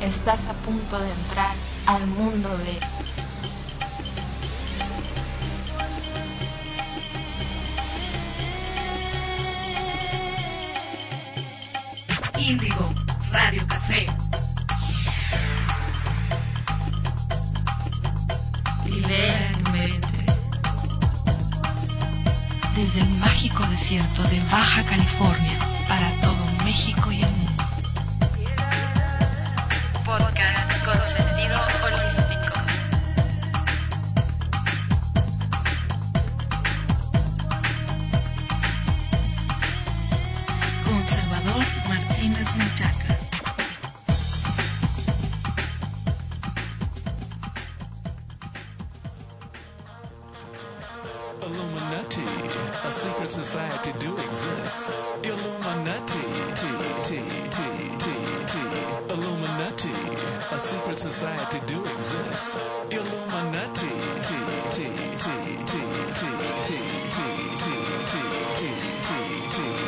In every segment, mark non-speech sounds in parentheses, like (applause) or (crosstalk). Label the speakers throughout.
Speaker 1: Estás a punto de entrar al mundo de
Speaker 2: Índigo Radio Café. Libera tu mente. Desde el mágico desierto de Baja California para todo México y el mundo. Podcast con sentido holístico. Con Salvador Martínez Menchaca.
Speaker 3: A secret society do exist. Illuminati, T, T, T, T, T. Illuminati, a secret society do exist. Illuminati, T, T, T, T, T, T, T, T, T, T, T, T,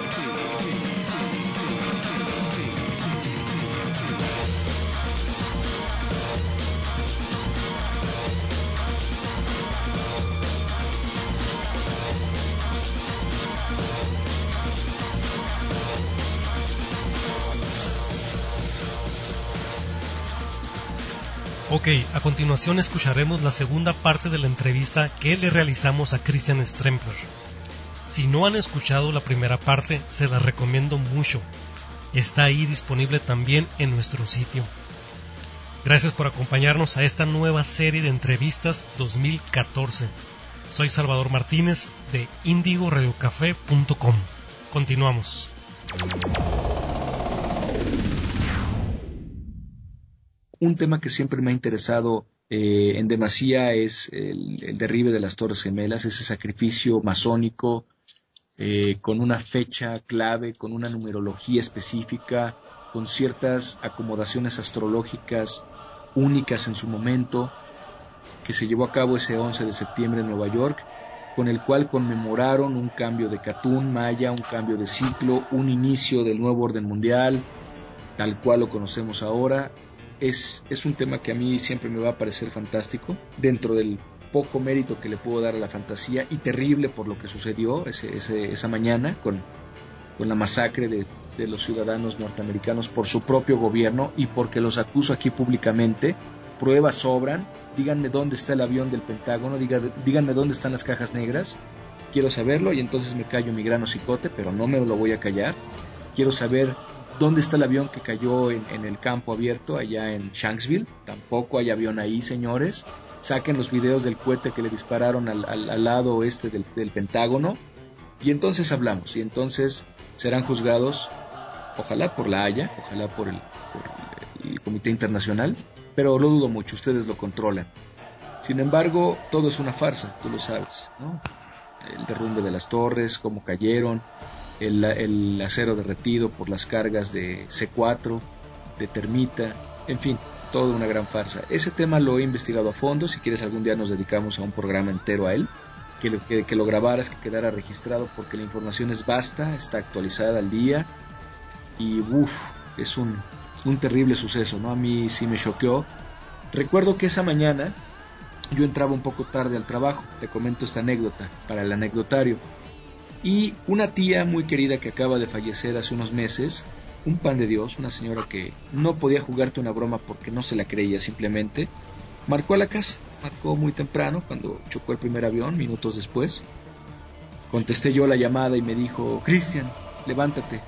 Speaker 4: Ok, a continuación escucharemos la segunda parte de la entrevista que le realizamos a Christian Strempler. Si no han escuchado la primera parte, se la recomiendo mucho. Está ahí disponible también en nuestro sitio. Gracias por acompañarnos a esta nueva serie de entrevistas 2014. Soy Salvador Martínez de indigoradiocafé.com. Continuamos.
Speaker 5: Un tema que siempre me ha interesado eh, en demasía es el, el, derribe de las Torres Gemelas, ese sacrificio masónico eh, con una fecha clave, con una numerología específica, con ciertas acomodaciones astrológicas únicas en su momento, que se llevó a cabo ese 11 de septiembre en Nueva York, con el cual conmemoraron un cambio de Catún Maya, un cambio de ciclo, un inicio del nuevo orden mundial, tal cual lo conocemos ahora, es, es un tema que a mí siempre me va a parecer fantástico, dentro del poco mérito que le puedo dar a la fantasía y terrible por lo que sucedió esa mañana con, con la masacre de, de, los ciudadanos norteamericanos por su propio gobierno y porque los acuso aquí públicamente. Pruebas sobran, díganme dónde está el avión del Pentágono, diga, díganme dónde están las cajas negras, quiero saberlo y entonces me callo mi grano cicote, pero no me lo voy a callar. Quiero saber ¿Dónde está el avión que cayó en, el campo abierto allá en Shanksville? Tampoco hay avión ahí, señores. Saquen los videos del cohete que le dispararon al, al, lado oeste del, del, Pentágono. Y entonces hablamos. Y entonces serán juzgados, ojalá por la Haya, ojalá por el, por el Comité Internacional. Pero lo dudo mucho, ustedes lo controlan. Sin embargo, todo es una farsa, tú lo sabes, ¿no? El derrumbe de las torres, cómo cayeron, el, acero derretido por las cargas de C4, de termita, en fin, toda una gran farsa. Ese tema lo he investigado a fondo, si quieres algún día nos dedicamos a un programa entero a él, que, que, que lo grabaras, que quedara registrado, porque la información es vasta, está actualizada al día y uff, es un, un terrible suceso, ¿no? A mí sí me choqueó. Recuerdo que esa mañana yo entraba un poco tarde al trabajo, te comento esta anécdota para el anecdotario y una tía muy querida que acaba de fallecer hace unos meses, un pan de Dios, una señora que no podía jugarte una broma porque no se la creía simplemente, marcó a la casa, marcó muy temprano cuando chocó el primer avión, minutos después. Contesté yo la llamada y me dijo, Cristian, levántate,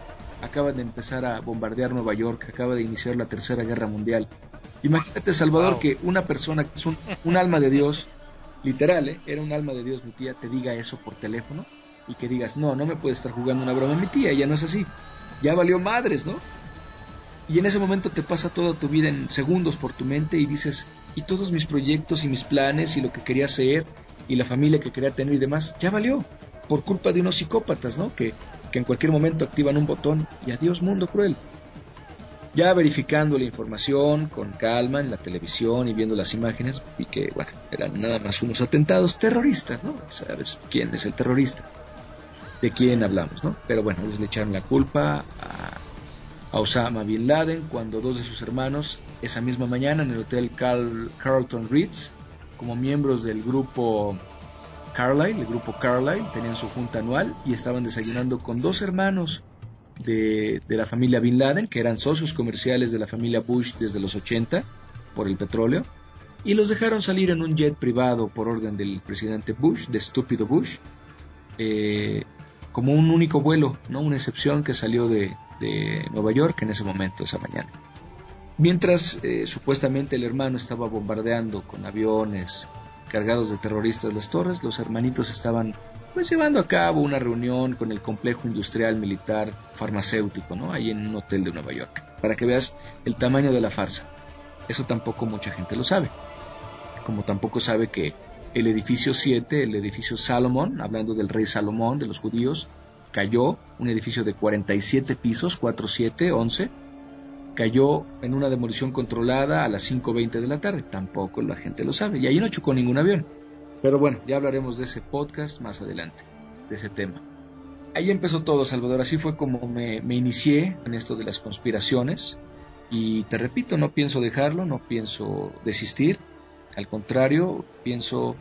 Speaker 5: acaba de empezar a bombardear Nueva York, acaba de iniciar la Tercera Guerra Mundial. Imagínate, Salvador, wow. que una persona que es un, un alma de Dios, literal, ¿eh? era un alma de Dios, mi tía, te diga eso por teléfono y que digas, no, no me puede estar jugando una broma mi tía, ya no es así. Ya valió madres, ¿no? Y en ese momento te pasa toda tu vida en segundos por tu mente y dices, y todos mis proyectos y mis planes y lo que quería hacer y la familia que quería tener y demás, ya valió. Por culpa de unos psicópatas, ¿no? Que, que en cualquier momento activan un botón y adiós mundo cruel. Ya verificando la información con calma en la televisión y viendo las imágenes, vi que, bueno, eran nada más unos atentados terroristas, ¿no? ¿Sabes quién es el terrorista? ¿De quién hablamos, no? Pero bueno, ellos le echaron la culpa a, Osama Bin Laden cuando dos de sus hermanos, esa misma mañana en el hotel Carlton Ritz, como miembros del grupo Carlyle, el grupo Carlyle, tenían su junta anual y estaban desayunando con dos hermanos de, la familia Bin Laden, que eran socios comerciales de la familia Bush desde los 80 por el petróleo, y los dejaron salir en un jet privado por orden del presidente Bush, de estúpido Bush, eh, como un único vuelo, no una excepción que salió de, Nueva York en ese momento, esa mañana. Mientras eh, supuestamente el hermano estaba bombardeando con aviones cargados de terroristas las torres, los hermanitos estaban pues llevando a cabo una reunión con el complejo industrial militar farmacéutico, ¿no? Ahí en un hotel de Nueva York, para que veas el tamaño de la farsa. Eso tampoco mucha gente lo sabe. Como tampoco sabe que el edificio 7, el edificio Salomón, hablando del rey Salomón, de los judíos, cayó, un edificio de 47 pisos, 4, 7, 11, cayó en una demolición controlada a las 5.20 de la tarde. Tampoco la gente lo sabe. Y ahí no chocó ningún avión. Pero bueno, ya hablaremos de ese podcast más adelante, de ese tema. Ahí empezó todo, Salvador. Así fue como me, inicié en esto de las conspiraciones. Y te repito, no pienso dejarlo, no pienso desistir. Al contrario, pienso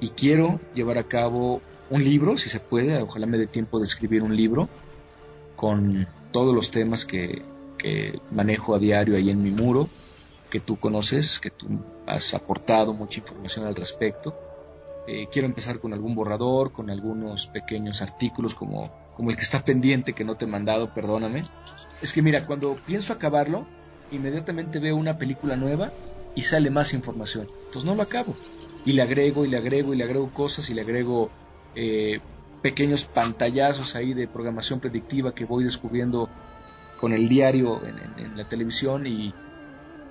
Speaker 5: y quiero llevar a cabo un libro, si se puede. Ojalá me dé tiempo de escribir un libro con todos los temas que, manejo a diario ahí en mi muro, que tú conoces, que tú has aportado mucha información al respecto eh, quiero empezar con algún borrador, con algunos pequeños artículos como el que está pendiente que no te he mandado, perdóname. Es que mira, cuando pienso acabarlo, inmediatamente veo una película nueva y sale más información. Entonces no lo acabo. Y le agrego y le agrego y le agrego cosas y le agrego eh, pequeños pantallazos ahí de programación predictiva que voy descubriendo con el diario en, la televisión y,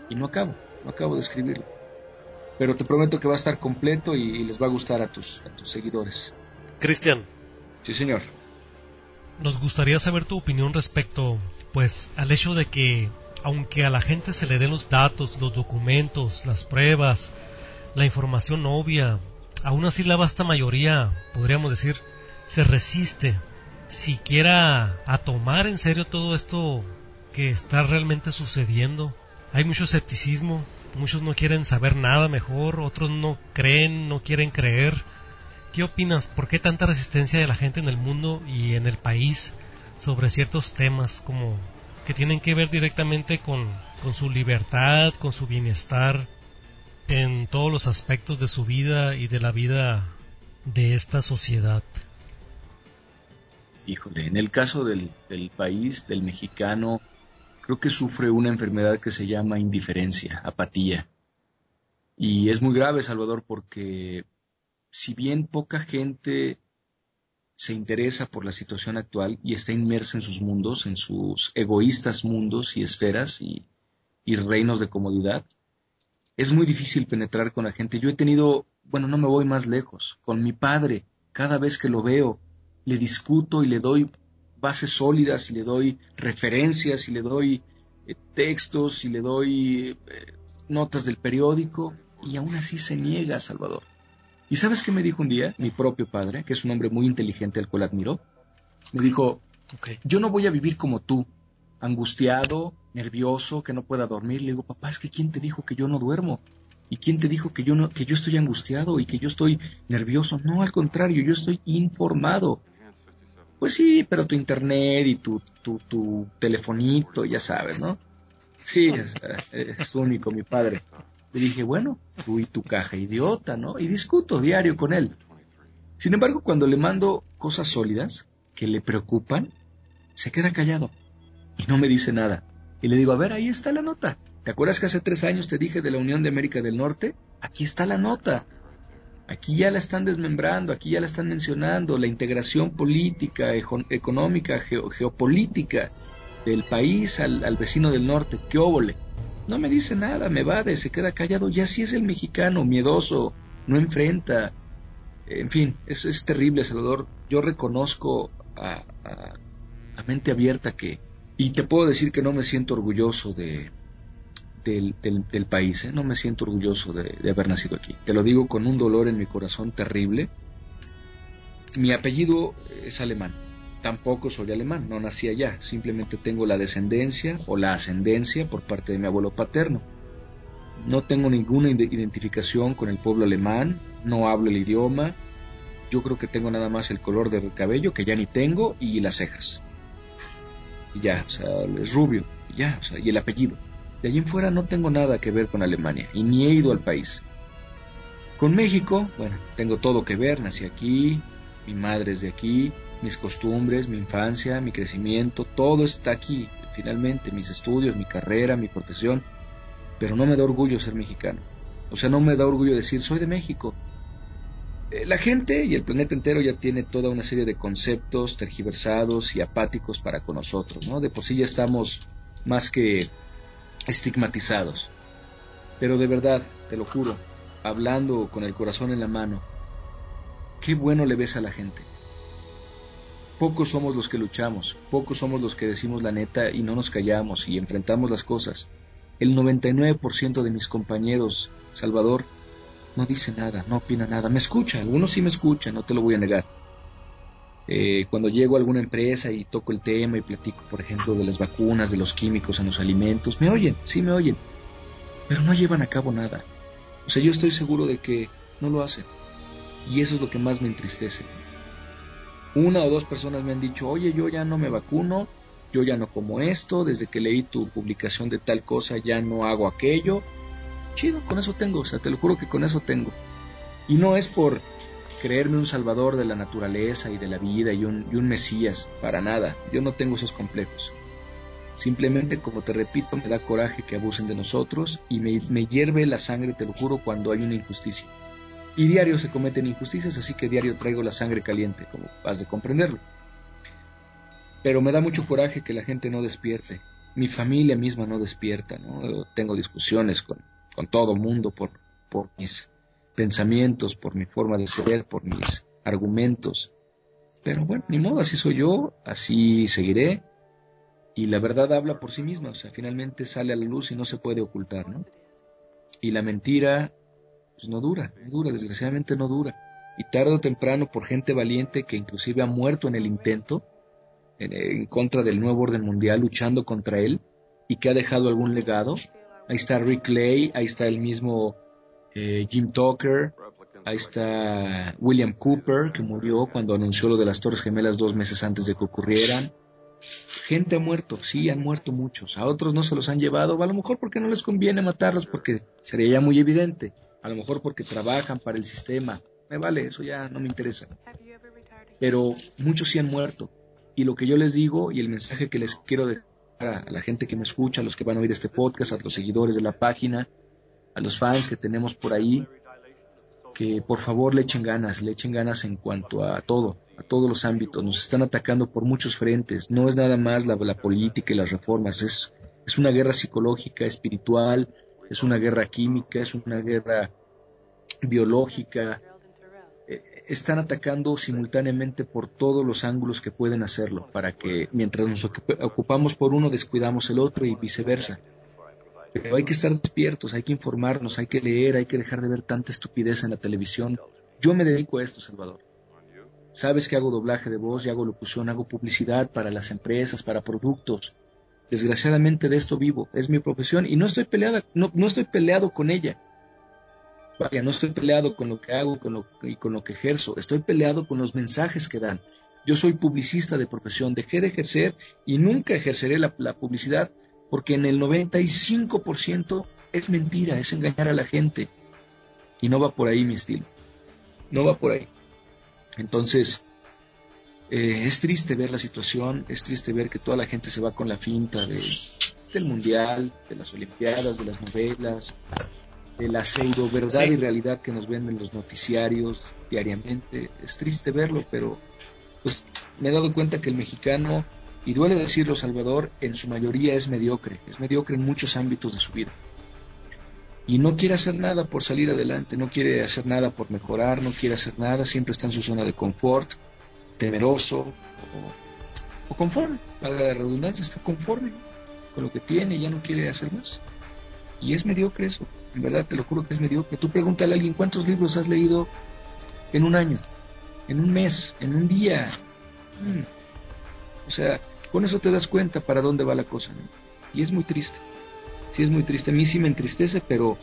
Speaker 5: y no acabo, no acabo de escribirlo pero te prometo que va a estar completo y, les va a gustar a tus, tus seguidores.
Speaker 4: Cristian.
Speaker 5: Sí, señor.
Speaker 4: Nos gustaría saber tu opinión respecto, pues, al hecho de que, aunque a la gente se le den los datos, los documentos, las pruebas, la información obvia, aún así la vasta mayoría, podríamos decir, se resiste siquiera a tomar en serio todo esto que está realmente sucediendo. Hay mucho escepticismo, Muchos no quieren saber nada mejor, otros no creen, no quieren creer. ¿Qué opinas? ¿Por qué tanta resistencia de la gente en el mundo y en el país sobre ciertos temas como que tienen que ver directamente con, con su libertad, con su bienestar en todos los aspectos de su vida y de la vida de esta sociedad?
Speaker 5: Híjole, en el caso del, del país, del mexicano, creo que sufre una enfermedad que se llama indiferencia, apatía. Y es muy grave, Salvador, porque si bien poca gente se interesa por la situación actual y está inmersa en sus mundos, en sus egoístas mundos y esferas y, reinos de comodidad, es muy difícil penetrar con la gente. Yo he tenido, bueno, no me voy más lejos, con mi padre, cada vez que lo veo, le discuto y le doy bases sólidas, y le doy referencias, y le doy eh, textos, y le doy eh, notas del periódico, y aún así se niega, Salvador. ¿Y sabes qué me dijo un día mi propio padre, que es un hombre muy inteligente al cual admiro? Me dijo, yo no voy a vivir como tú, angustiado, nervioso, que no pueda dormir. Le digo, papá, es que ¿quién te dijo que yo no duermo? ¿Y quién te dijo que yo, no, que yo estoy angustiado y que yo estoy nervioso? No, al contrario, yo estoy informado. Pues sí, pero tu internet y tu, tu, tu telefonito, ya sabes, ¿no? Sí, es, único, mi padre. Le dije, bueno, tú y tu caja idiota, ¿no? Y discuto diario con él. Sin embargo, cuando le mando cosas sólidas que le preocupan, se queda callado y no me dice nada. Y le digo, a ver, ahí está la nota. ¿Te acuerdas que hace tres años te dije de la Unión de América del Norte? Aquí está la nota. Aquí ya la están desmembrando, aquí ya la están mencionando, la integración política, económica, geopolítica del país al, al, vecino del norte, qué óvole. No me dice nada, me de se queda callado, ya sí es el mexicano, miedoso, no enfrenta. En fin, es, es terrible, Salvador. Yo reconozco a, a mente abierta que... Y te puedo decir que no me siento orgulloso de, del, del, país. ¿eh? No me siento orgulloso de, haber nacido aquí. Te lo digo con un dolor en mi corazón terrible. Mi apellido es alemán. Tampoco soy alemán, no nací allá. Simplemente tengo la descendencia o la ascendencia por parte de mi abuelo paterno. No tengo ninguna identificación con el pueblo alemán, no hablo el idioma. Yo creo que tengo nada más el color del cabello, que ya ni tengo, y las cejas. Y ya, o sea, es rubio, y ya, o sea, y el apellido. De allí en fuera no tengo nada que ver con Alemania y ni he ido al país. Con México, bueno, tengo todo que ver, nací aquí, mi madre es de aquí, mis costumbres, mi infancia, mi crecimiento, todo está aquí, finalmente, mis estudios, mi carrera, mi profesión, pero no me da orgullo ser mexicano. O sea, no me da orgullo decir, soy de México. Eh, la gente y el planeta entero ya tiene toda una serie de conceptos tergiversados y apáticos para con nosotros, ¿no? De por sí ya estamos más que estigmatizados. Pero de verdad, te lo juro, hablando con el corazón en la mano, qué bueno le ves a la gente. Pocos somos los que luchamos, pocos somos los que decimos la neta y no nos callamos y enfrentamos las cosas. El 99% de mis compañeros, Salvador, no dice nada, no opina nada. Me escucha, algunos sí me escuchan, no te lo voy a negar eh, cuando llego a alguna empresa y toco el tema y platico, por ejemplo, de las vacunas, de los químicos en los alimentos, me oyen, sí me oyen, pero no llevan a cabo nada. O sea, yo estoy seguro de que no lo hacen. Y eso es lo que más me entristece. Una o dos personas me han dicho, oye, yo ya no me vacuno, yo ya no como esto, desde que leí tu publicación de tal cosa ya no hago aquello. Chido, con eso tengo, o sea, te lo juro que con eso tengo. Y no es por creerme un salvador de la naturaleza y de la vida y un, mesías, para nada, yo no tengo esos complejos. Simplemente, como te repito, me da coraje que abusen de nosotros y me hierve la sangre, te lo juro, cuando hay una injusticia. Y diario se cometen injusticias, así que diario traigo la sangre caliente, como has de comprenderlo. Pero me da mucho coraje que la gente no despierte. Mi familia misma no despierta, ¿no? Tengo discusiones con, con todo mundo por, por mis pensamientos, por mi forma de ser, por mis argumentos. Pero bueno, ni modo, así soy yo, así seguiré. Y la verdad habla por sí misma, o sea, finalmente sale a la luz y no se puede ocultar, ¿no? Y la mentira, pues no dura, no dura, desgraciadamente no dura. Y tarde o temprano, por gente valiente que inclusive ha muerto en el intento, en, contra del nuevo orden mundial, luchando contra él, y que ha dejado algún legado. Ahí está Rick Clay, ahí está el mismo eh, Jim Tucker, ahí está William Cooper, que murió cuando anunció lo de las Torres Gemelas dos meses antes de que ocurrieran. Gente ha muerto, sí, han muerto muchos. A otros no se los han llevado, a lo mejor porque no les conviene matarlos, porque sería ya muy evidente. A lo mejor porque trabajan para el sistema. Me vale, eso ya no me interesa. Pero muchos sí han muerto. Y lo que yo les digo y el mensaje que les quiero dejar a la gente que me escucha, a los que van a oír este podcast, a los seguidores de la página, a los fans que tenemos por ahí, que por favor le echen ganas, le echen ganas en cuanto a todo, a todos los ámbitos. Nos están atacando por muchos frentes. No es nada más la, política y las reformas, es, es una guerra psicológica, espiritual, es una guerra química, es una guerra biológica. Eh, están atacando simultáneamente por todos los ángulos que pueden hacerlo, para que mientras nos ocupamos por uno, descuidamos el otro y viceversa. Pero hay que estar despiertos, hay que informarnos, hay que leer, hay que dejar de ver tanta estupidez en la televisión. Yo me dedico a esto, Salvador. Sabes que hago doblaje de voz y hago locución, hago publicidad para las empresas, para productos. Desgraciadamente de esto vivo, es mi profesión y no estoy peleada, no, no estoy peleado con ella. Vaya, no estoy peleado con lo que hago con lo, y con lo que ejerzo, estoy peleado con los mensajes que dan. Yo soy publicista de profesión, dejé de ejercer y nunca ejerceré la, la publicidad porque en el 95% es mentira, es engañar a la gente. Y no va por ahí mi estilo. No va por ahí. Entonces, eh, es triste ver la situación, es triste ver que toda la gente se va con la finta de, del mundial, de las olimpiadas, de las novelas, de la pseudo verdad y realidad que nos venden los noticiarios diariamente. Es triste verlo, pero pues me he dado cuenta que el mexicano, y duele decirlo Salvador, en su mayoría es mediocre, es mediocre en muchos ámbitos de su vida. Y no quiere hacer nada por salir adelante, no quiere hacer nada por mejorar, no quiere hacer nada, siempre está en su zona de confort, temeroso o, conforme, para la redundancia, está conforme con lo que tiene y ya no quiere hacer más. Y es mediocre eso, en verdad te lo juro que es mediocre. Tú pregúntale a alguien cuántos libros has leído en un año, en un mes, en un día. Mm. O sea, con eso te das cuenta para dónde va la cosa. Y es muy triste. Sí es muy triste. A mí sí me entristece, pero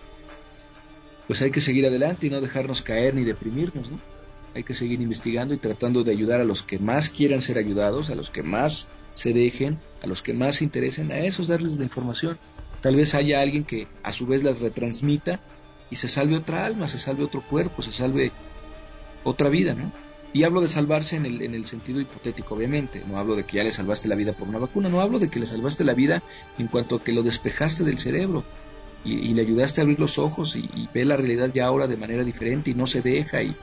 Speaker 5: pues hay que seguir adelante y no dejarnos caer ni deprimirnos, ¿no? Hay que seguir investigando y tratando de ayudar a los que más quieran ser ayudados, a los que más se dejen, a los que más se interesen, a esos darles la información. Tal vez haya alguien que a su vez las retransmita y se salve otra alma, se salve otro cuerpo, se salve otra vida, ¿no? Y hablo de salvarse en el, en el sentido hipotético, obviamente. No hablo de que ya le salvaste la vida por una vacuna, no hablo de que le salvaste la vida en cuanto a que lo despejaste del cerebro y, le ayudaste a abrir los ojos y, y, ve la realidad ya ahora de manera diferente y no se deja. Y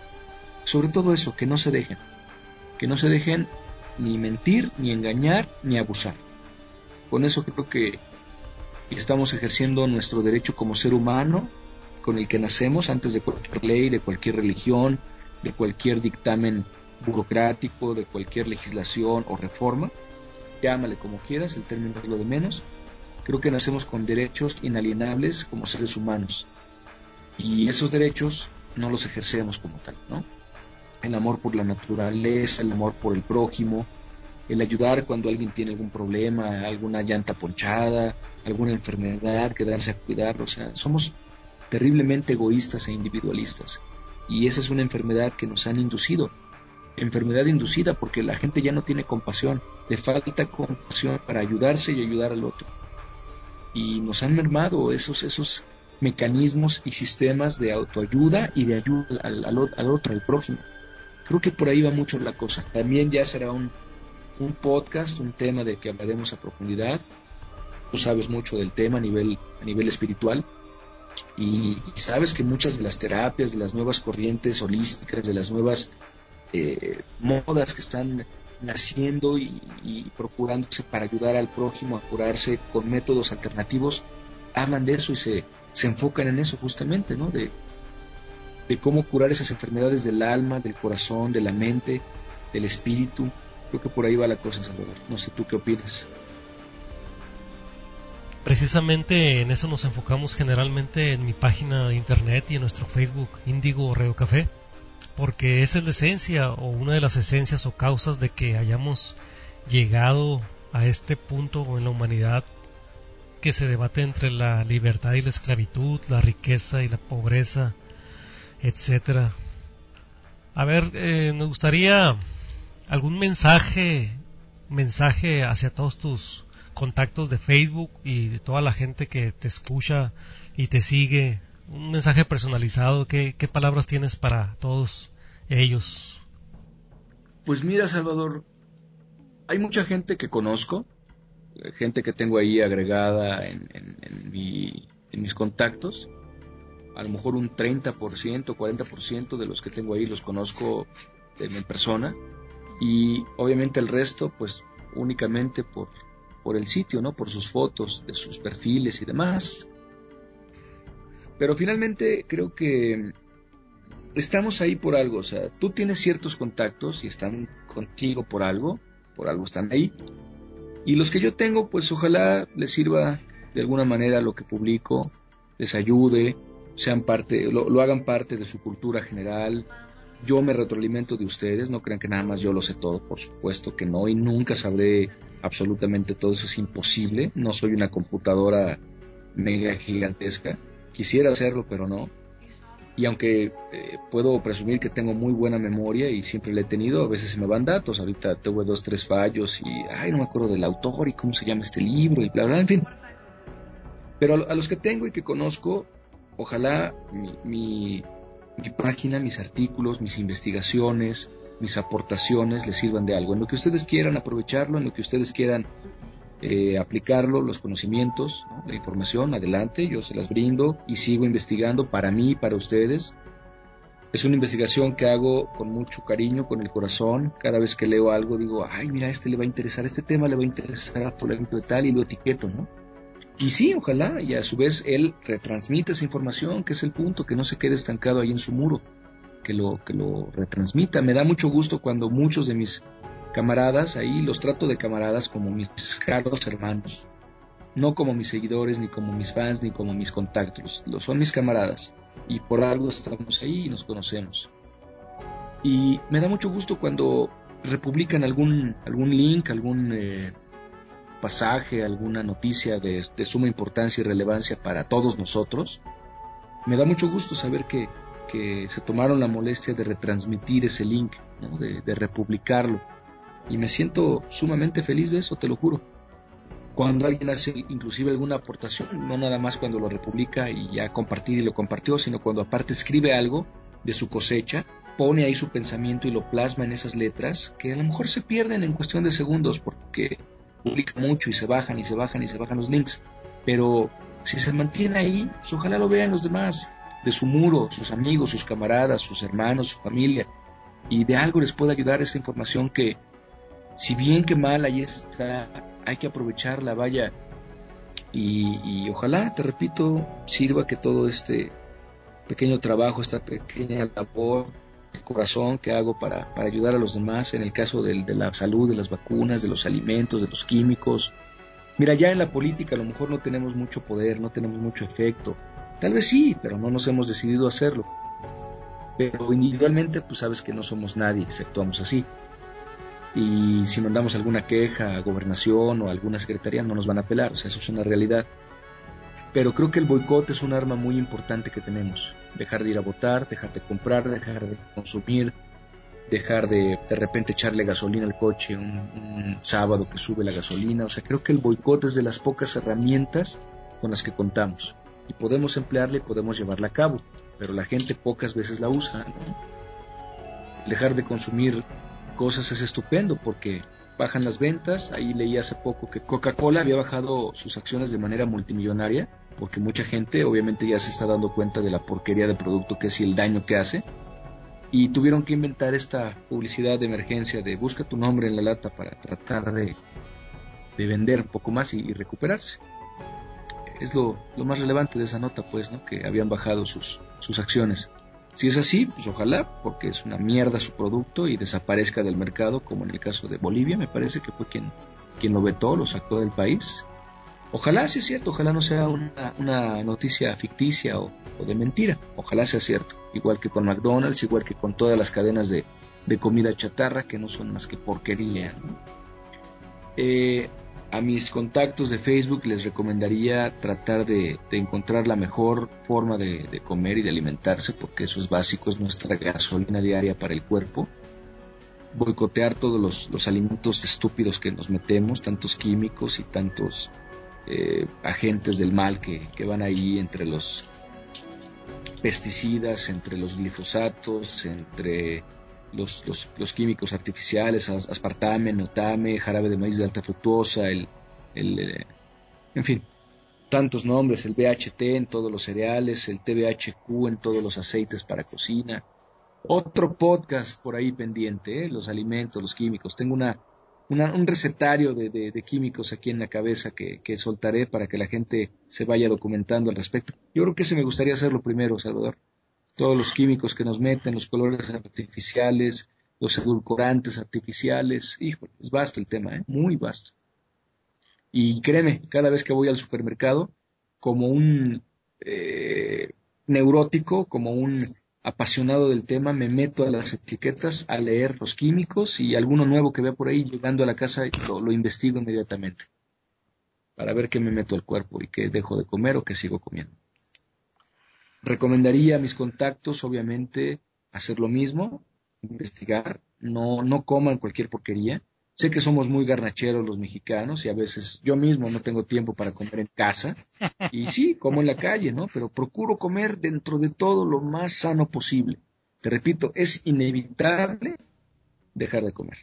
Speaker 5: sobre todo eso, que no se dejen. Que no se dejen ni mentir, ni engañar, ni abusar. Con eso creo que estamos ejerciendo nuestro derecho como ser humano con el que nacemos antes de cualquier ley, de cualquier religión, de cualquier dictamen burocrático, de cualquier legislación o reforma, llámale como quieras, el término es lo de menos, creo que nacemos con derechos inalienables como seres humanos. Y esos derechos no los ejercemos como tal, ¿no? El amor por la naturaleza, el amor por el prójimo, el ayudar cuando alguien tiene algún problema, alguna llanta ponchada, alguna enfermedad, quedarse a cuidarlo, o sea, somos terriblemente egoístas e individualistas. Y esa es una enfermedad que nos han inducido. Enfermedad inducida porque la gente ya no tiene compasión, le falta compasión para ayudarse y ayudar al otro. Y nos han mermado esos, esos mecanismos y sistemas de autoayuda y de ayuda al, al, otro, al prójimo. Creo que por ahí va mucho la cosa. También ya será un, un podcast, un tema de que hablaremos a profundidad. Tú sabes mucho del tema a nivel, a nivel espiritual y, sabes que muchas de las terapias, de las nuevas corrientes holísticas, de las nuevas eh, modas que están naciendo y, procurándose para ayudar al prójimo a curarse con métodos alternativos, hablan de eso y se, se enfocan en eso justamente, ¿no? De, de cómo curar esas enfermedades del alma, del corazón, de la mente, del espíritu. Creo que por ahí va la cosa, Salvador. No sé tú qué opinas.
Speaker 4: Precisamente en eso nos enfocamos generalmente en mi página de internet y en nuestro Facebook Índigo Radio Café, porque es la esencia o una de las esencias o causas de que hayamos llegado a este punto en la humanidad que se debate entre la libertad y la esclavitud, la riqueza y la pobreza, etcétera. A ver, eh, nos gustaría algún mensaje, mensaje hacia todos tus contactos de Facebook y de toda la gente que te escucha y te sigue, un mensaje personalizado, ¿qué, qué palabras tienes para todos ellos?
Speaker 5: Pues mira, Salvador, hay mucha gente que conozco, gente que tengo ahí agregada en, en, mis contactos. A lo mejor un 30%, 40% de los que tengo ahí los conozco en persona. Y obviamente el resto, pues únicamente por por el sitio, ¿no? Por sus fotos, de sus perfiles y demás. Pero finalmente creo que estamos ahí por algo, o sea, tú tienes ciertos contactos y están contigo por algo, por algo están ahí. Y los que yo tengo, pues ojalá les sirva de alguna manera lo que publico, les ayude, sean parte, lo, lo hagan parte de su cultura general. Yo me retroalimento de ustedes, no crean que nada más yo lo sé todo, por supuesto que no, y nunca sabré absolutamente todo eso es imposible. No soy una computadora mega gigantesca. Quisiera hacerlo, pero no. Y aunque eh, puedo presumir que tengo muy buena memoria y siempre la he tenido, a veces se me van datos. Ahorita tuve dos, tres fallos y, ay, no me acuerdo del autor y cómo se llama este libro y bla, bla, en fin. Pero a, los que tengo y que conozco, ojalá mi, mi página, mis artículos, mis investigaciones, mis aportaciones les sirvan de algo. En lo que ustedes quieran aprovecharlo, en lo que ustedes quieran eh, aplicarlo, los conocimientos, la información, adelante, yo se las brindo y sigo investigando para mí para ustedes. Es una investigación que hago con mucho cariño, con el corazón. Cada vez que leo algo digo, ay, mira, este le va a interesar, este tema le va a interesar a ejemplo de tal y lo etiqueto, ¿no? Y sí, ojalá, y a su vez él retransmite esa información, que es el punto, que no se quede estancado ahí en su muro, que lo, que lo retransmita. Me da mucho gusto cuando muchos de mis camaradas, ahí los trato de camaradas como mis caros hermanos, no como mis seguidores, ni como mis fans, ni como mis contactos, los son mis camaradas, y por algo estamos ahí y nos conocemos. Y me da mucho gusto cuando republican algún, algún link, algún... Eh, pasaje, alguna noticia de, suma importancia y relevancia para todos nosotros, me da mucho gusto saber que, se tomaron la molestia de retransmitir ese link, de, republicarlo. Y me siento sumamente feliz de eso, te lo juro. Cuando alguien hace inclusive alguna aportación, no nada más cuando lo republica y ya compartir y lo compartió, sino cuando aparte escribe algo de su cosecha, pone ahí su pensamiento y lo plasma en esas letras, que a lo mejor se pierden en cuestión de segundos, porque publica mucho y se bajan y se bajan y se bajan los links, pero si se mantiene ahí, pues ojalá lo vean los demás, de su muro, sus amigos, sus camaradas, sus hermanos, su familia, y de algo les pueda ayudar esta información que, si bien que mal, ahí está, hay que aprovecharla, vaya, y, y ojalá, te repito, sirva que todo este pequeño trabajo, esta pequeña labor, corazón que hago para, ayudar a los demás en el caso de la salud, de las vacunas, de los alimentos, de los químicos. Mira, ya en la política a lo mejor no tenemos mucho poder, no tenemos mucho efecto. Tal vez sí, pero no nos hemos decidido hacerlo. Pero individualmente, pues sabes que no somos nadie si actuamos así. Y si mandamos alguna queja a gobernación o a alguna secretaría, no nos van a apelar. O sea, eso es una realidad. Pero creo que el boicot es un arma muy importante que tenemos. Dejar de ir a votar, dejar de comprar, dejar de consumir, dejar de de repente echarle gasolina al coche un, sábado que sube la gasolina. O sea, creo que el boicot es de las pocas herramientas con las que contamos. Y podemos emplearla y podemos llevarla a cabo. Pero la gente pocas veces la usa. Dejar de consumir cosas es estupendo porque bajan las ventas. Ahí leí hace poco que Coca-Cola había bajado sus acciones de manera multimillonaria, porque mucha gente obviamente ya se está dando cuenta de la porquería de producto que es y el daño que hace. Y tuvieron que inventar esta publicidad de emergencia de busca tu nombre en la lata para tratar de, de vender un poco más y, recuperarse. Es lo, lo, más relevante de esa nota, pues, ¿no? que habían bajado sus, sus acciones. Si es así, pues ojalá, porque es una mierda su producto y desaparezca del mercado, como en el caso de Bolivia, me parece que fue quien, quien lo vetó, lo sacó del país. Ojalá sea cierto, ojalá no sea una, noticia ficticia o, de mentira, ojalá sea cierto, igual que con McDonald's, igual que con todas las cadenas de, comida chatarra que no son más que porquería. Eh, a mis contactos de Facebook les recomendaría tratar de, encontrar la mejor forma de, comer y de alimentarse, porque eso es básico, es nuestra gasolina diaria para el cuerpo. Boicotear todos los, alimentos estúpidos que nos metemos, tantos químicos y tantos eh, agentes del mal que, van ahí entre los pesticidas, entre los glifosatos, entre los, los, químicos artificiales, aspartame, notame, jarabe de maíz de alta fructuosa, el, el, eh, en fin, tantos nombres, el BHT en todos los cereales, el TBHQ en todos los aceites para cocina. Otro podcast por ahí pendiente, ¿eh? los alimentos, los químicos. Tengo una, un recetario de, de, químicos aquí en la cabeza que, que, soltaré para que la gente se vaya documentando al respecto. Yo creo que ese me gustaría hacerlo primero, Salvador todos los químicos que nos meten, los colores artificiales, los edulcorantes artificiales. Hijo, es vasto el tema, ¿eh? muy vasto. Y créeme, cada vez que voy al supermercado, como un eh, neurótico, como un apasionado del tema, me meto a las etiquetas a leer los químicos y alguno nuevo que vea por ahí llegando a la casa lo, lo investigo inmediatamente para ver qué me meto al cuerpo y qué dejo de comer o qué sigo comiendo. Recomendaría a mis contactos, obviamente, hacer lo mismo, investigar, no, no coman cualquier porquería. Sé que somos muy garnacheros los mexicanos y a veces yo mismo no tengo tiempo para comer en casa. Y sí, como en la calle, ¿no? Pero procuro comer dentro de todo lo más sano posible. Te repito, es inevitable dejar de comer.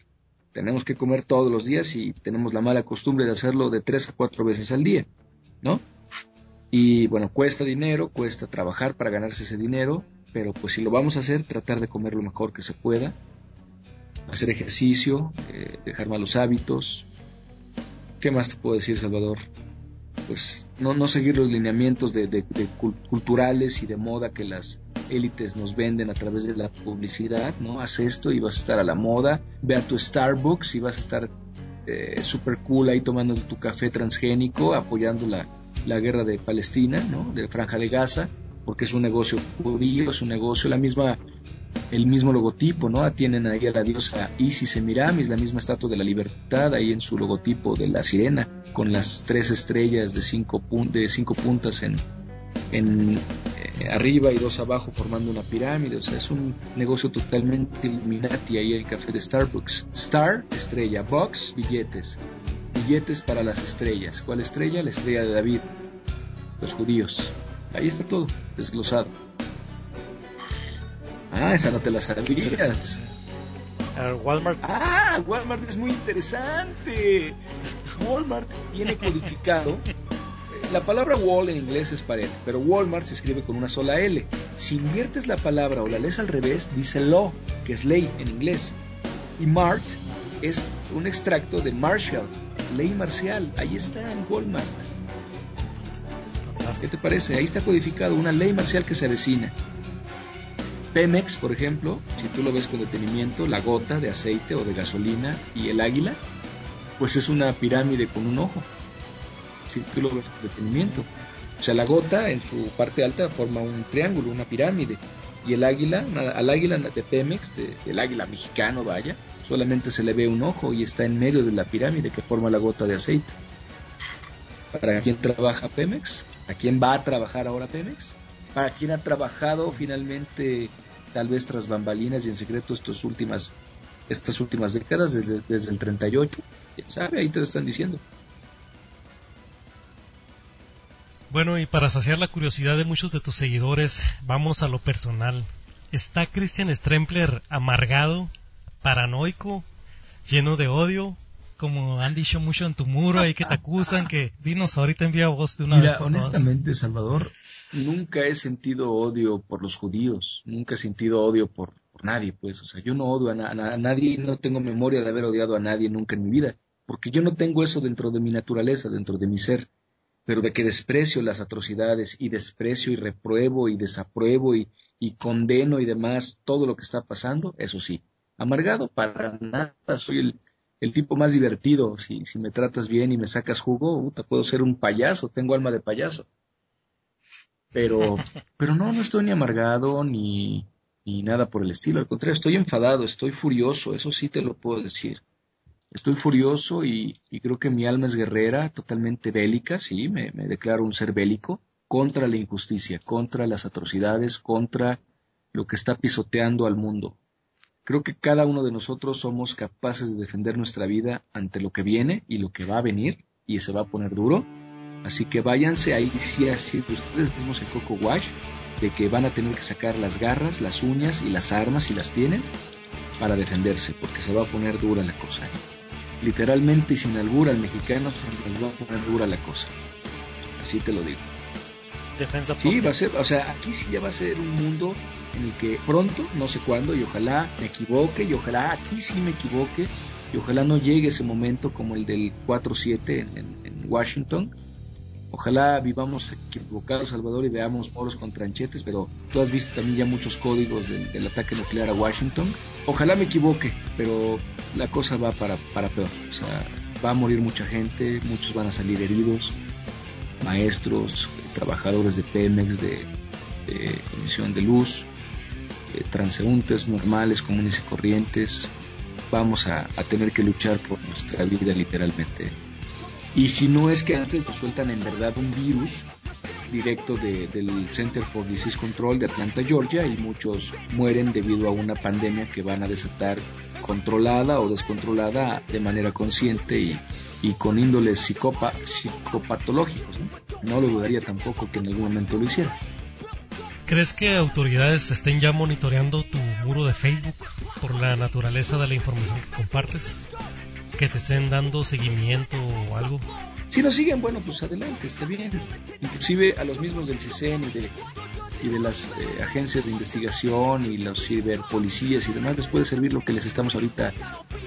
Speaker 5: tenemos que comer todos los días y tenemos la mala costumbre de hacerlo de tres a cuatro veces al día, ¿no? Y bueno, cuesta dinero, cuesta trabajar para ganarse ese dinero, pero pues si lo vamos a hacer, tratar de comer lo mejor que se pueda, hacer ejercicio, eh, dejar malos hábitos. ¿Qué más te puedo decir, Salvador? Pues no, no seguir los lineamientos de, culturales y de moda que las élites nos venden a través de la publicidad, ¿no? Haz esto y vas a estar a la moda, ve a tu Starbucks y vas a estar eh, super cool ahí tomando tu café transgénico, apoyando la, la guerra de Palestina, ¿no? De Franja de Gaza, porque es un negocio judío, es un negocio, la misma el mismo logotipo, ¿no? Tienen ahí a la diosa Isis Semiramis, la misma estatua de la libertad ahí en su logotipo de la sirena, con las tres estrellas de cinco, de cinco puntas en, en eh, arriba y dos abajo formando una pirámide. O sea, es un negocio totalmente Illuminati ahí el café de Starbucks. Star, estrella. Box, billetes. Billetes para las estrellas. ¿Cuál estrella? La estrella de David. Los judíos. Ahí está todo, desglosado. Ah, esa no te la sabías.
Speaker 6: Walmart.
Speaker 5: Ah, Walmart es muy interesante. Walmart tiene codificado. La palabra wall en inglés es pared, pero Walmart se escribe con una sola L. Si inviertes la palabra o la lees al revés, dice law, que es ley en inglés. Y Mart es un extracto de Marshall, ley marcial. Ahí está en Walmart. ¿Qué te parece? Ahí está codificado una ley marcial que se avecina. Pemex, por ejemplo, si tú lo ves con detenimiento, la gota de aceite o de gasolina y el águila, pues es una pirámide con un ojo. Si tú lo ves con detenimiento. O sea, la gota en su parte alta forma un triángulo, una pirámide. Y el águila, al águila de Pemex, del águila mexicano, vaya, solamente se le ve un ojo y está en medio de la pirámide que forma la gota de aceite. ¿Para quién trabaja Pemex? ¿A quién va a trabajar ahora Pemex? ¿Para quién ha trabajado finalmente tal vez tras bambalinas y en secreto estas últimas, estas últimas décadas, desde, desde el 38. ¿Quién sabe? Ahí te lo están diciendo.
Speaker 4: Bueno, y para saciar la curiosidad de muchos de tus seguidores, vamos a lo personal. ¿Está Christian Strempler amargado, paranoico, lleno de odio? Como han dicho mucho en tu muro ahí que te acusan, que dinos ahorita envía voz de una
Speaker 5: Mira, honestamente, Salvador, nunca he sentido odio por los judíos, nunca he sentido odio por, nadie, pues, o sea, yo no odio a, nadie, no tengo memoria de haber odiado a nadie nunca en mi vida, porque yo no tengo eso dentro de mi naturaleza, dentro de mi ser, pero de que desprecio las atrocidades y desprecio y repruebo y desapruebo y, condeno y demás todo lo que está pasando, eso sí, amargado para nada, soy el, tipo más divertido, si, si me tratas bien y me sacas jugo, puedo ser un payaso, tengo alma de payaso. Pero, (laughs) pero no, no estoy ni amargado ni, ni nada por el estilo. Al contrario, estoy enfadado, estoy furioso, eso sí te lo puedo decir. Estoy furioso y, creo que mi alma es guerrera, totalmente bélica, sí, me, declaro un ser bélico, contra la injusticia, contra las atrocidades, contra lo que está pisoteando al mundo. Creo que cada uno de nosotros somos capaces de defender nuestra vida ante lo que viene y lo que va a venir y se va a poner duro Así que váyanse ahí sí así ustedes mismos el Coco Wash de que van a tener que sacar las garras, las uñas y las armas si las tienen para defenderse, porque se va a poner dura la cosa. Literalmente y sin albura al mexicano se va a poner dura la cosa. Así te lo digo.
Speaker 6: Defensa
Speaker 5: Sí, va a ser, o sea, aquí sí ya va a ser un mundo en el que pronto, no sé cuándo, y ojalá me equivoque, y ojalá aquí sí me equivoque, y ojalá no llegue ese momento como el del 4-7 en Washington, Ojalá vivamos equivocados, Salvador, y veamos moros con tranchetes, pero tú has visto también ya muchos códigos del, ataque nuclear a Washington. Ojalá me equivoque, pero la cosa va para, para peor. O sea, va a morir mucha gente, muchos van a salir heridos, maestros, trabajadores de Pemex, de, emisión de luz, transeúntes normales, comunes y corrientes. Vamos a tener que luchar por nuestra vida literalmente. Y si no es que antes nos sueltan en verdad un virus directo del Center for Disease Control de Atlanta, Georgia, y muchos mueren debido a una pandemia que van a desatar controlada o descontrolada de manera consciente y, y con índoles psicopa, psicopatológicos. ¿no? lo dudaría tampoco que en algún momento lo hiciera.
Speaker 4: ¿Crees que autoridades estén ya monitoreando tu muro de Facebook por la naturaleza de la información que compartes? que te estén dando seguimiento o algo.
Speaker 5: Si nos siguen, bueno, pues adelante, está bien. Inclusive a los mismos del CISEN y de, las eh, agencias de investigación y los ciberpolicías y demás les puede servir lo que les estamos ahorita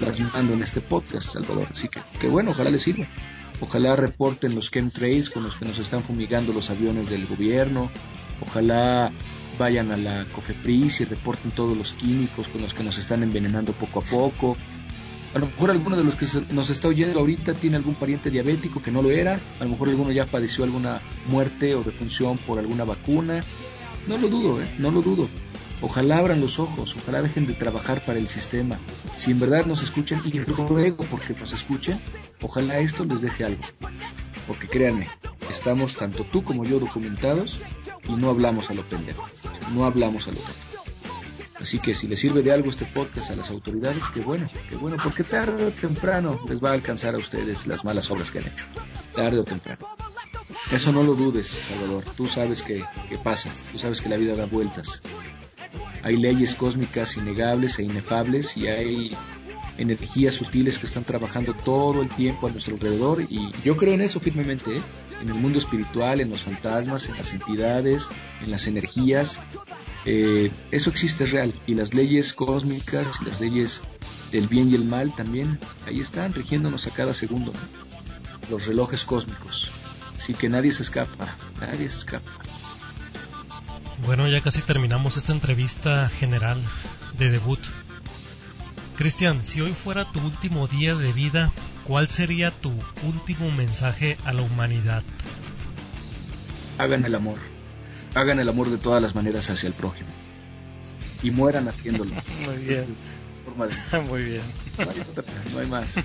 Speaker 5: plasmando en este podcast, Salvador. Así que, que bueno, ojalá les sirva. Ojalá reporten los chemtrails con los que nos están fumigando los aviones del gobierno. Ojalá vayan a la COFEPRIS y reporten todos los químicos con los que nos están envenenando poco a poco. A lo mejor alguno de los que nos está oyendo ahorita tiene algún pariente diabético que no lo era. A lo mejor alguno ya padeció alguna muerte o defunción por alguna vacuna. No lo dudo, ¿eh? no lo dudo. Ojalá abran los ojos, ojalá dejen de trabajar para el sistema. Si en verdad nos escuchan, y ruego porque nos escuchen, ojalá esto les deje algo. Porque créanme, estamos tanto tú como yo documentados y no hablamos a lo pendejo, no hablamos a lo. Así que si les sirve de algo este podcast a las autoridades, qué bueno, qué bueno, porque tarde o temprano les va a alcanzar a ustedes las malas obras que han hecho. Tarde o temprano. Eso no lo dudes, Salvador. Tú sabes que, que pasa, tú sabes que la vida da vueltas. Hay leyes cósmicas innegables e inefables y hay energías sutiles que están trabajando todo el tiempo a nuestro alrededor y yo creo en eso firmemente, ¿eh? en el mundo espiritual, en los fantasmas, en las entidades, en las energías. Eh, eso existe, es real. Y las leyes cósmicas y las leyes del bien y el mal también ahí están, rigiéndonos a cada segundo. Los relojes cósmicos. Así que nadie se escapa, nadie se escapa.
Speaker 4: Bueno, ya casi terminamos esta entrevista general de debut. Cristian, si hoy fuera tu último día de vida, ¿cuál sería tu último mensaje a la humanidad?
Speaker 5: Hagan el amor. Hagan el amor de todas las maneras hacia el prójimo. Y mueran haciéndolo. (laughs)
Speaker 6: Muy bien. (laughs) Muy bien.
Speaker 5: No hay, más.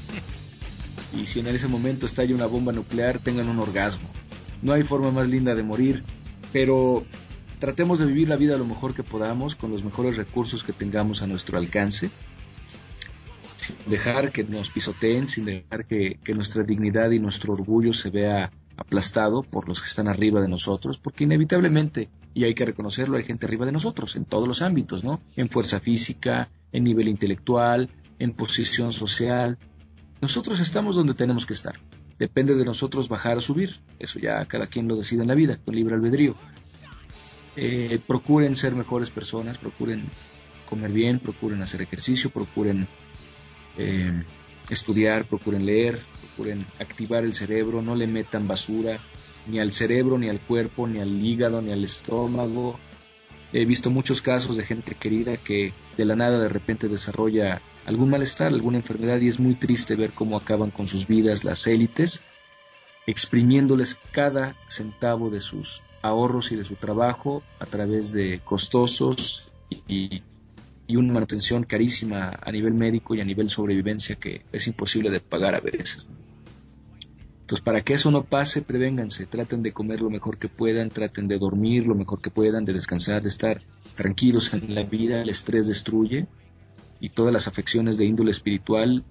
Speaker 5: Y si en ese momento estalla una bomba nuclear, tengan un orgasmo. No hay forma más linda de morir, pero tratemos de vivir la vida lo mejor que podamos, con los mejores recursos que tengamos a nuestro alcance sin dejar que nos pisoteen, sin dejar que, nuestra dignidad y nuestro orgullo se vea aplastado por los que están arriba de nosotros, porque inevitablemente, y hay que reconocerlo, hay gente arriba de nosotros en todos los ámbitos, ¿no? En fuerza física, en nivel intelectual, en posición social. Nosotros estamos donde tenemos que estar. Depende de nosotros bajar o subir. Eso ya cada quien lo decide en la vida, con libre albedrío. Eh, procuren ser mejores personas, procuren comer bien, procuren hacer ejercicio, procuren eh, estudiar, procuren leer, procuren activar el cerebro, no le metan basura ni al cerebro, ni al cuerpo, ni al hígado, ni al estómago. He visto muchos casos de gente querida que de la nada de repente desarrolla algún malestar, alguna enfermedad y es muy triste ver cómo acaban con sus vidas las élites, exprimiéndoles cada centavo de sus ahorros y de su trabajo a través de costosos y y una manutención carísima a nivel médico y a nivel sobrevivencia que es imposible de pagar a veces. Entonces, para que eso no pase, prevénganse, traten de comer lo mejor que puedan, traten de dormir lo mejor que puedan, de descansar, de estar tranquilos en la vida, el estrés destruye y todas las afecciones de índole espiritual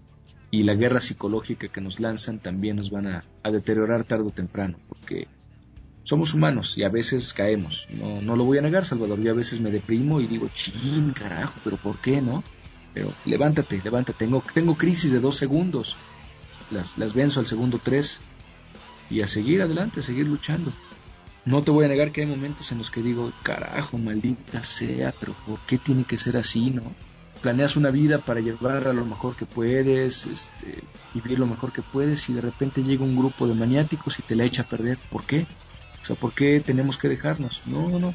Speaker 5: y la guerra psicológica que nos lanzan también nos van a, a deteriorar tarde o temprano, porque somos humanos y a veces caemos. No, no lo voy a negar, Salvador. Yo a veces me deprimo y digo, ching, carajo, pero ¿por qué no? Pero levántate, levántate. Tengo, tengo crisis de dos segundos. Las, las venzo al segundo tres. Y a seguir adelante, a seguir luchando. No te voy a negar que hay momentos en los que digo, carajo, maldita sea, pero ¿por qué tiene que ser así, no? Planeas una vida para llevar a lo mejor que puedes, este, vivir lo mejor que puedes y de repente llega un grupo de maniáticos y te la echa a perder. ¿Por qué? O sea, ¿por qué tenemos que dejarnos? No, no, no.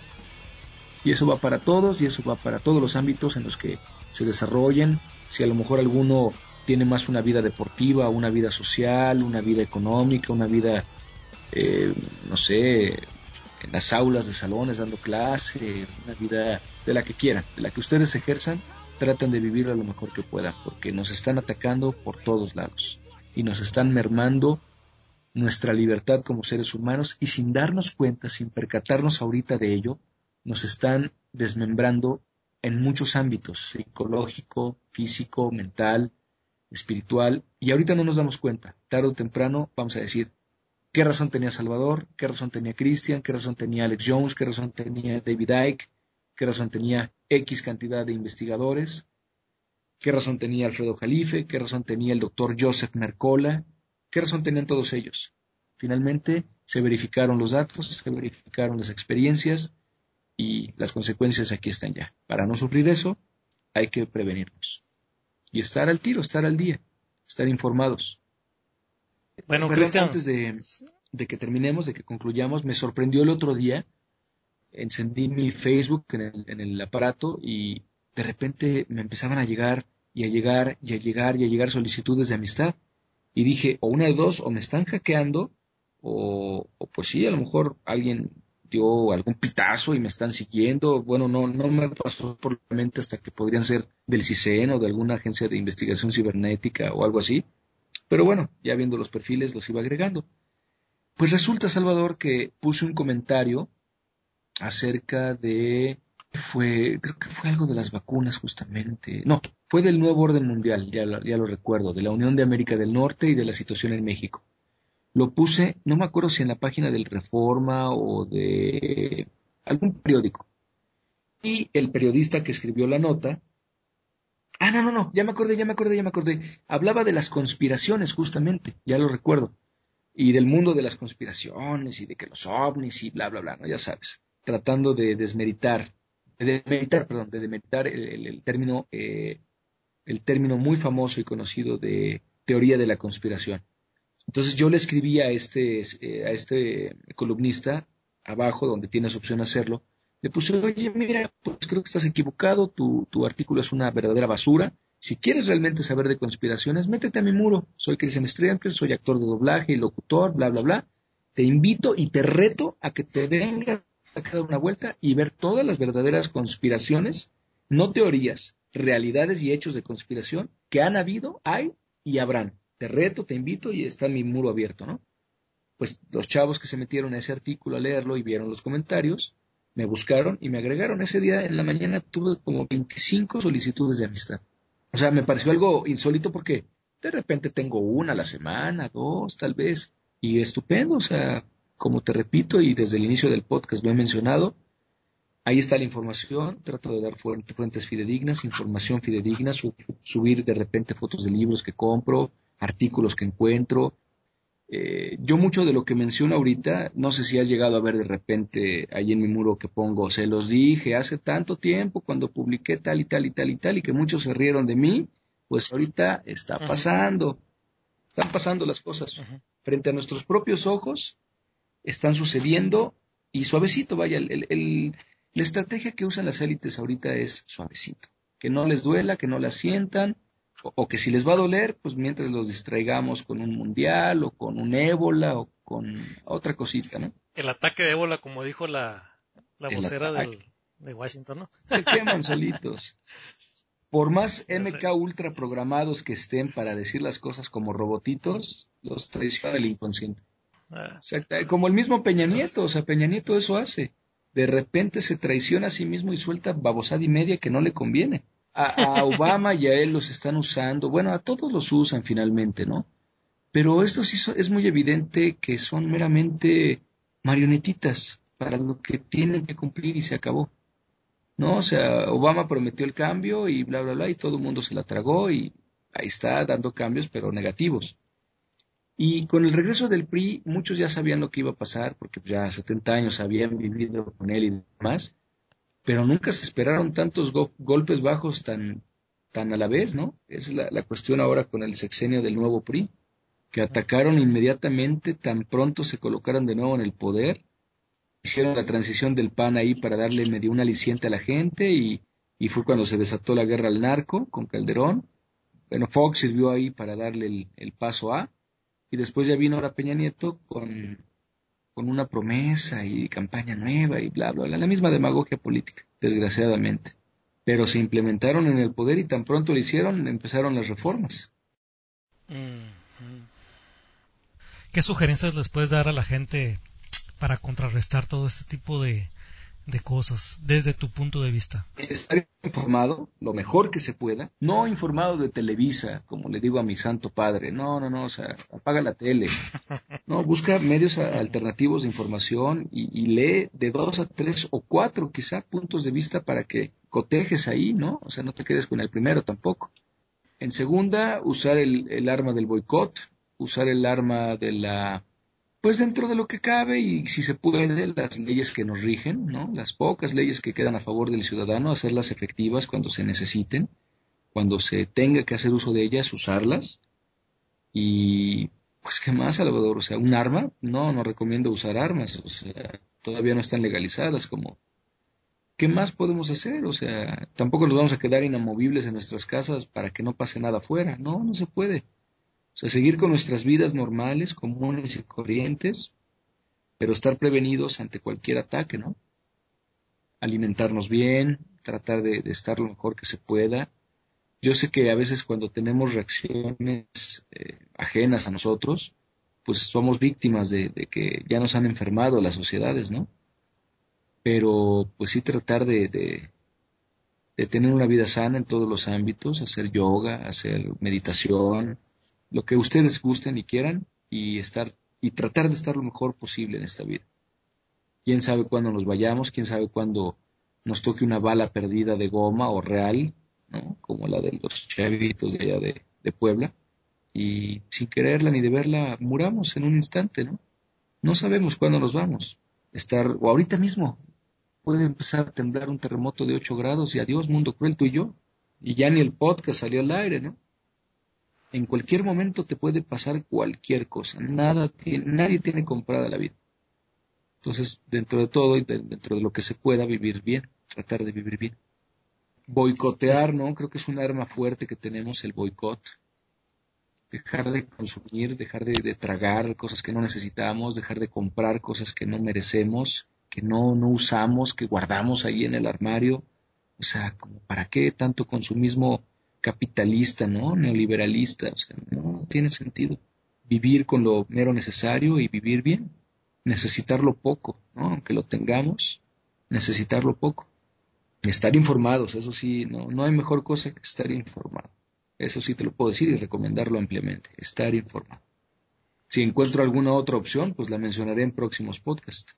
Speaker 5: Y eso va para todos y eso va para todos los ámbitos en los que se desarrollen. Si a lo mejor alguno tiene más una vida deportiva, una vida social, una vida económica, una vida, eh, no sé, en las aulas de salones dando clase, una vida de la que quieran, de la que ustedes ejerzan, traten de vivirla lo mejor que puedan, porque nos están atacando por todos lados y nos están mermando nuestra libertad como seres humanos y sin darnos cuenta, sin percatarnos ahorita de ello, nos están desmembrando en muchos ámbitos, psicológico, físico, mental, espiritual, y ahorita no nos damos cuenta. Tarde o temprano vamos a decir, ¿qué razón tenía Salvador? ¿Qué razón tenía Christian? ¿Qué razón tenía Alex Jones? ¿Qué razón tenía David Icke? ¿Qué razón tenía X cantidad de investigadores? ¿Qué razón tenía Alfredo Jalife? ¿Qué razón tenía el doctor Joseph Mercola? ¿Qué razón tenían todos ellos? Finalmente se verificaron los datos, se verificaron las experiencias y las consecuencias aquí están ya. Para no sufrir eso, hay que prevenirnos. Y estar al tiro, estar al día, estar informados.
Speaker 4: Bueno, Cristian.
Speaker 5: Antes de, que terminemos, de que concluyamos, me sorprendió el otro día. Encendí mi Facebook en el, en el aparato y de repente me empezaban a llegar y a llegar y a llegar y a llegar solicitudes de amistad. Y dije, o una de dos, o me están hackeando, o, o pues sí, a lo mejor alguien dio algún pitazo y me están siguiendo. Bueno, no, no me pasó por la mente hasta que podrían ser del CISEN o de alguna agencia de investigación cibernética o algo así. Pero bueno, ya viendo los perfiles los iba agregando. Pues resulta, Salvador, que puse un comentario acerca de fue, creo que fue algo de las vacunas justamente. No, fue del nuevo orden mundial, ya lo, ya lo recuerdo, de la Unión de América del Norte y de la situación en México. Lo puse, no me acuerdo si en la página del Reforma o de algún periódico. Y el periodista que escribió la nota, ah, no, no, no, ya me acordé, ya me acordé, ya me acordé, hablaba de las conspiraciones justamente, ya lo recuerdo, y del mundo de las conspiraciones y de que los ovnis y bla, bla, bla, ¿no? Ya sabes, tratando de desmeritar de demeritar, perdón, de demeritar el, término, eh, el término muy famoso y conocido de teoría de la conspiración. Entonces yo le escribí a este, eh, a este columnista abajo, donde tienes opción de hacerlo, le puse, oye, mira, pues creo que estás equivocado, tu, tu artículo es una verdadera basura. Si quieres realmente saber de conspiraciones, métete a mi muro. Soy Christian Stremper, soy actor de doblaje y locutor, bla, bla, bla. Te invito y te reto a que te vengas que dar una vuelta y ver todas las verdaderas conspiraciones, no teorías, realidades y hechos de conspiración que han habido, hay y habrán. Te reto, te invito y está mi muro abierto, ¿no? Pues los chavos que se metieron a ese artículo a leerlo y vieron los comentarios, me buscaron y me agregaron. Ese día en la mañana tuve como 25 solicitudes de amistad. O sea, me pareció algo insólito porque de repente tengo una a la semana, dos tal vez, y estupendo, o sea, como te repito y desde el inicio del podcast lo he mencionado, ahí está la información, trato de dar fuentes fidedignas, información fidedigna, subir de repente fotos de libros que compro, artículos que encuentro. Eh, yo mucho de lo que menciono ahorita, no sé si has llegado a ver de repente ahí en mi muro que pongo, se los dije hace tanto tiempo cuando publiqué tal y tal y tal y tal y que muchos se rieron de mí, pues ahorita está pasando, están pasando las cosas. Frente a nuestros propios ojos están sucediendo y suavecito, vaya, el, la estrategia que usan las élites ahorita es suavecito, que no les duela, que no la sientan, o, que si les va a doler, pues mientras los distraigamos con un mundial o con un ébola o con otra cosita, ¿no?
Speaker 4: El ataque de ébola, como dijo la, la vocera de Washington, ¿no?
Speaker 5: Se queman solitos. Por más (laughs) MK ultra programados que estén para decir las cosas como robotitos, los traiciona el inconsciente. Ah. Como el mismo Peña Nieto, o sea, Peña Nieto eso hace. De repente se traiciona a sí mismo y suelta babosada y media que no le conviene. A, Obama y a él los están usando, bueno, a todos los usan finalmente, ¿no? Pero esto sí es muy evidente que son meramente marionetitas para lo que tienen que cumplir y se acabó. ¿No? O sea, Obama prometió el cambio y bla, bla, bla, y todo el mundo se la tragó y ahí está dando cambios, pero negativos. Y con el regreso del PRI, muchos ya sabían lo que iba a pasar, porque ya 70 años habían vivido con él y demás, pero nunca se esperaron tantos golpes bajos tan, tan a la vez, ¿no? Es la, la, cuestión ahora con el sexenio del nuevo PRI, que atacaron inmediatamente, tan pronto se colocaron de nuevo en el poder, hicieron la transición del PAN ahí para darle medio un aliciente a la gente y, y fue cuando se desató la guerra al narco con Calderón. Bueno, Fox sirvió ahí para darle el, el paso a, y después ya vino ahora Peña Nieto con, con una promesa y campaña nueva y bla, bla, bla, la misma demagogia política, desgraciadamente. Pero se implementaron en el poder y tan pronto lo hicieron, empezaron las reformas.
Speaker 4: ¿Qué sugerencias les puedes dar a la gente para contrarrestar todo este tipo de, de cosas desde tu punto de vista?
Speaker 5: Estar informado lo mejor que se pueda, no informado de Televisa, como le digo a mi santo padre, no, no, no, o sea, apaga la tele, (laughs) no, busca medios alternativos de información y, lee de dos a tres o cuatro quizá puntos de vista para que cotejes ahí, ¿no? O sea, no te quedes con el primero tampoco. En segunda, usar el, el arma del boicot, usar el arma de la pues dentro de lo que cabe y si se puede, las leyes que nos rigen, ¿no? Las pocas leyes que quedan a favor del ciudadano, hacerlas efectivas cuando se necesiten, cuando se tenga que hacer uso de ellas, usarlas. Y pues qué más, Salvador, o sea, un arma, no, no recomiendo usar armas, o sea, todavía no están legalizadas como ¿qué más podemos hacer? O sea, tampoco nos vamos a quedar inamovibles en nuestras casas para que no pase nada afuera, no, no se puede. Sea, seguir con nuestras vidas normales, comunes y corrientes, pero estar prevenidos ante cualquier ataque, ¿no? Alimentarnos bien, tratar de, estar lo mejor que se pueda. Yo sé que a veces cuando tenemos reacciones eh, ajenas a nosotros, pues somos víctimas de, que ya nos han enfermado las sociedades, ¿no? Pero pues sí tratar de, de tener una vida sana en todos los ámbitos, hacer yoga, hacer meditación, lo que ustedes gusten y quieran y estar y tratar de estar lo mejor posible en esta vida. Quién sabe cuándo nos vayamos, quién sabe cuándo nos toque una bala perdida de goma o real, ¿no? como la de los chavitos de allá de, de Puebla, y sin quererla ni de verla muramos en un instante, ¿no? No sabemos cuándo nos vamos. Estar, o ahorita mismo, puede empezar a temblar un terremoto de 8 grados y adiós, mundo cruel, tú y yo. Y ya ni el podcast salió al aire, ¿no? En cualquier momento te puede pasar cualquier cosa. Nada nadie tiene comprada la vida. Entonces, dentro de todo y dentro de lo que se pueda, vivir bien, tratar de vivir bien. Boicotear, ¿no? Creo que es un arma fuerte que tenemos, el boicot. Dejar de consumir, dejar de, tragar cosas que no necesitamos, dejar de comprar cosas que no merecemos, que no, no usamos, que guardamos ahí en el armario. O sea, para qué tanto consumismo capitalista, ¿no? Neoliberalista, o sea, no tiene sentido. Vivir con lo mero necesario y vivir bien. Necesitarlo poco, ¿no? Aunque lo tengamos, necesitarlo poco. Estar informados, eso sí, no, no hay mejor cosa que estar informado. Eso sí te lo puedo decir y recomendarlo ampliamente, estar informado. Si encuentro alguna otra opción, pues la mencionaré en próximos podcasts.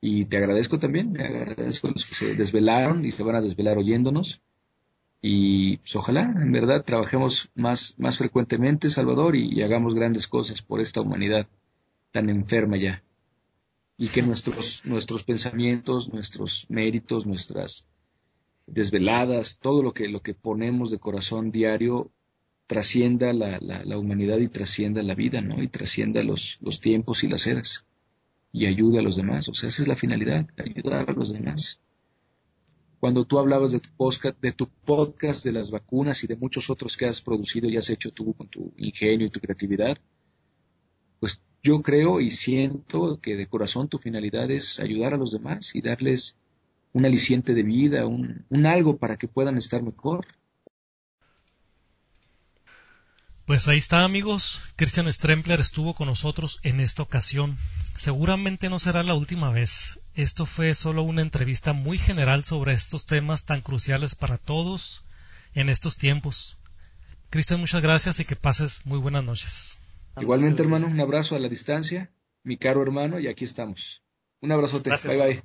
Speaker 5: Y te agradezco también, me agradezco a los que se desvelaron y se van a desvelar oyéndonos. Y pues, ojalá, en verdad, trabajemos más, más frecuentemente, Salvador, y, hagamos grandes cosas por esta humanidad tan enferma ya. Y que nuestros, nuestros pensamientos, nuestros méritos, nuestras desveladas, todo lo que, lo que ponemos de corazón diario trascienda la, la, la, humanidad y trascienda la vida, ¿no? Y trascienda los, los tiempos y las eras. Y ayude a los demás. O sea, esa es la finalidad, ayudar a los demás cuando tú hablabas de tu, podcast, de tu podcast, de las vacunas y de muchos otros que has producido y has hecho tú con tu ingenio y tu creatividad, pues yo creo y siento que de corazón tu finalidad es ayudar a los demás y darles un aliciente de vida, un, un algo para que puedan estar mejor.
Speaker 4: Pues ahí está amigos, Christian Strempler estuvo con nosotros en esta ocasión. Seguramente no será la última vez. Esto fue solo una entrevista muy general sobre estos temas tan cruciales para todos en estos tiempos. Cristian, muchas gracias y que pases muy buenas noches.
Speaker 5: Igualmente, hermano, un abrazo a la distancia, mi caro hermano, y aquí estamos. Un abrazote. Bye bye.